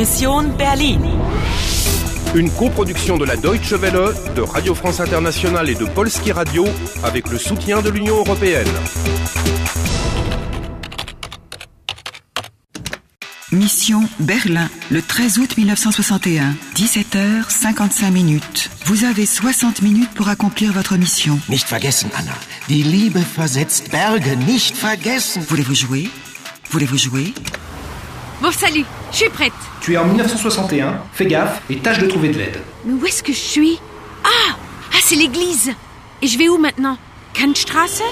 Mission Berlin. Une coproduction de la Deutsche Welle, de Radio France Internationale et de Polski Radio avec le soutien de l'Union européenne. Mission Berlin, le 13 août 1961, 17h55 minutes. Vous avez 60 minutes pour accomplir votre mission. Nicht vergessen, Anna. Die Liebe versetzt Berge. Nicht vergessen. Voulez-vous jouer? Voulez-vous jouer? Bon, salut, je suis prête. Tu es en 1961, fais gaffe et tâche de trouver de l'aide. Mais où est-ce que je suis? Ah Ah, c'est l'église. Et je vais où maintenant? Kantstraße?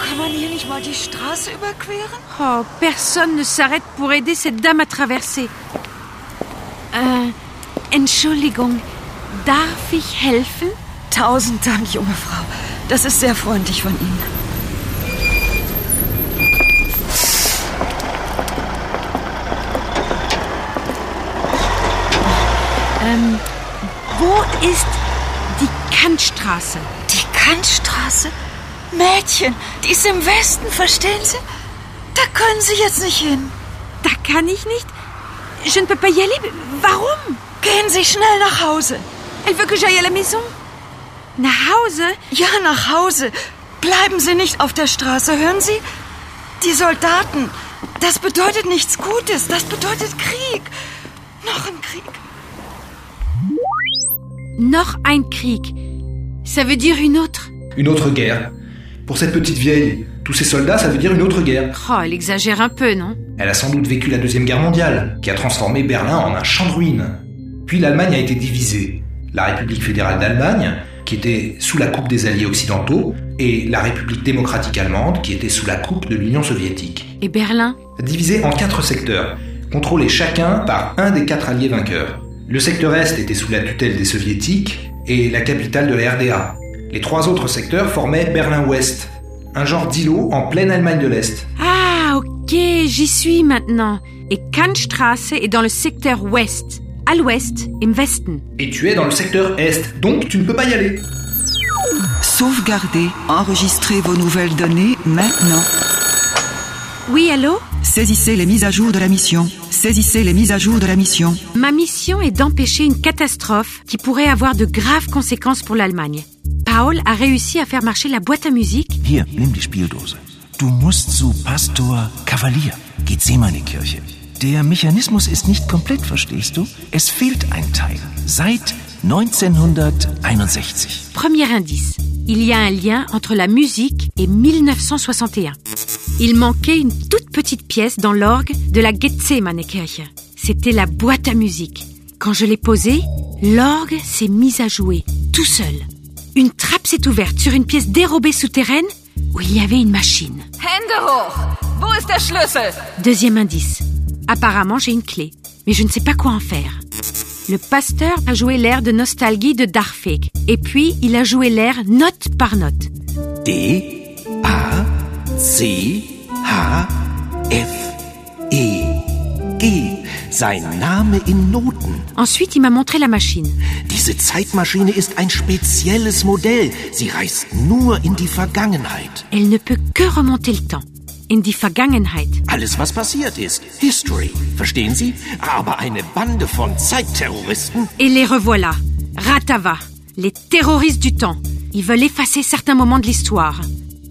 Kann man hier nicht mal die Straße überqueren? Oh, personne ne s'arrête pour aider cette dame à traverser. Euh, Entschuldigung, darf ich helfen? Tausend Dank, junge Frau. Das ist sehr freundlich von Ihnen. Ist die Kantstraße Die Kantstraße? Mädchen, die ist im Westen, verstehen Sie? Da können Sie jetzt nicht hin. Da kann ich nicht. Je ne peux pas y aller. Warum Gehen Sie schnell nach Hause. Elle veut que j'aille à la maison. Nach Hause Ja, nach Hause. Bleiben Sie nicht auf der Straße, hören Sie? Die Soldaten, das bedeutet nichts Gutes, das bedeutet Krieg. Noch ein Krieg. Noch ein Krieg. Ça veut dire une autre. Une autre guerre. Pour cette petite vieille, tous ces soldats, ça veut dire une autre guerre. Oh, elle exagère un peu, non? Elle a sans doute vécu la Deuxième Guerre mondiale, qui a transformé Berlin en un champ de ruines. Puis l'Allemagne a été divisée. La République fédérale d'Allemagne, qui était sous la coupe des Alliés occidentaux, et la République démocratique allemande, qui était sous la coupe de l'Union soviétique. Et Berlin? Divisée en quatre secteurs, contrôlés chacun par un des quatre alliés vainqueurs. Le secteur Est était sous la tutelle des soviétiques et la capitale de la RDA. Les trois autres secteurs formaient Berlin-Ouest, un genre d'îlot en pleine Allemagne de l'Est. Ah, ok, j'y suis maintenant. Et Kantstraße est dans le secteur ouest. À l'ouest, im Westen. Et tu es dans le secteur Est, donc tu ne peux pas y aller. Sauvegardez, enregistrez vos nouvelles données maintenant. Oui, allô? Saisissez les mises à jour de la mission. Saisissez les mises à jour de la mission. Ma mission est d'empêcher une catastrophe qui pourrait avoir de graves conséquences pour l'Allemagne. Paul a réussi à faire marcher la boîte à musique Hier, nimm die Spieldose. Du musst zu Pastor Kavalier, Gethsemane-Kirche. Der Mechanismus ist nicht komplett, verstehst du? Es fehlt ein Teil. Seit 1961. Premier indice. Il y a un lien entre la musique et 1961. Il manquait une toute petite pièce dans l'orgue de la Gethsemane-Kirche. C'était la boîte à musique. Quand je l'ai posée, l'orgue s'est mise à jouer, tout seul. Une trappe s'est ouverte sur une pièce dérobée souterraine où il y avait une machine. Hände hoch! Wo ist der Schlüssel? Deuxième indice. Apparemment, j'ai une clé, mais je ne sais pas quoi en faire. Le pasteur a joué l'air de nostalgie de Darfeg, et puis il a joué l'air note par note. D, A, C, H, G. Sein Name in Noten. Ensuite, il m'a montré la machine. Diese Zeitmaschine ist ein spezielles Modell. Sie reist nur in die Vergangenheit. Elle ne peut que remonter le temps. In die Vergangenheit. Alles, was passiert ist. History. Verstehen Sie? Aber eine Bande von Zeitterroristen. Et les revoilà. Ratava. Les terroristes du temps. Ils veulent effacer certains moments de l'histoire.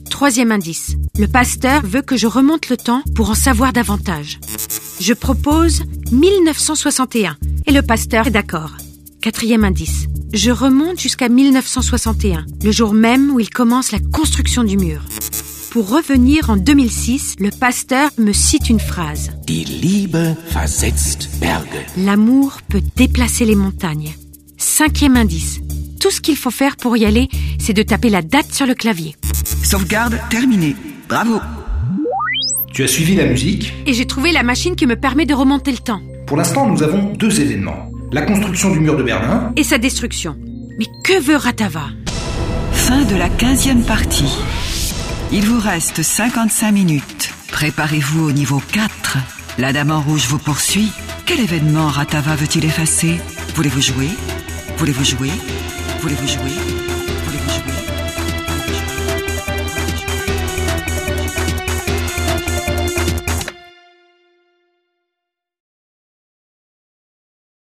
Troisième indice. Le pasteur veut que je remonte le temps pour en savoir davantage. Je propose 1961 et le pasteur est d'accord. Quatrième indice. Je remonte jusqu'à 1961, le jour même où il commence la construction du mur. Pour revenir en 2006, le pasteur me cite une phrase. Die Liebe versetzt Berge. L'amour peut déplacer les montagnes. Cinquième indice. Tout ce qu'il faut faire pour y aller, c'est de taper la date sur le clavier. Sauvegarde terminée. Bravo. Tu as suivi la musique. Et j'ai trouvé la machine qui me permet de remonter le temps. Pour l'instant, nous avons deux événements. La construction du mur de Berlin Et sa destruction. Mais que veut Ratava? Fin de la quinzième partie. Il vous reste 55 minutes. Préparez-vous au niveau 4. La dame en rouge vous poursuit. Quel événement Ratava veut-il effacer? Voulez-vous jouer? Voulez-vous jouer? Voulez-vous jouer?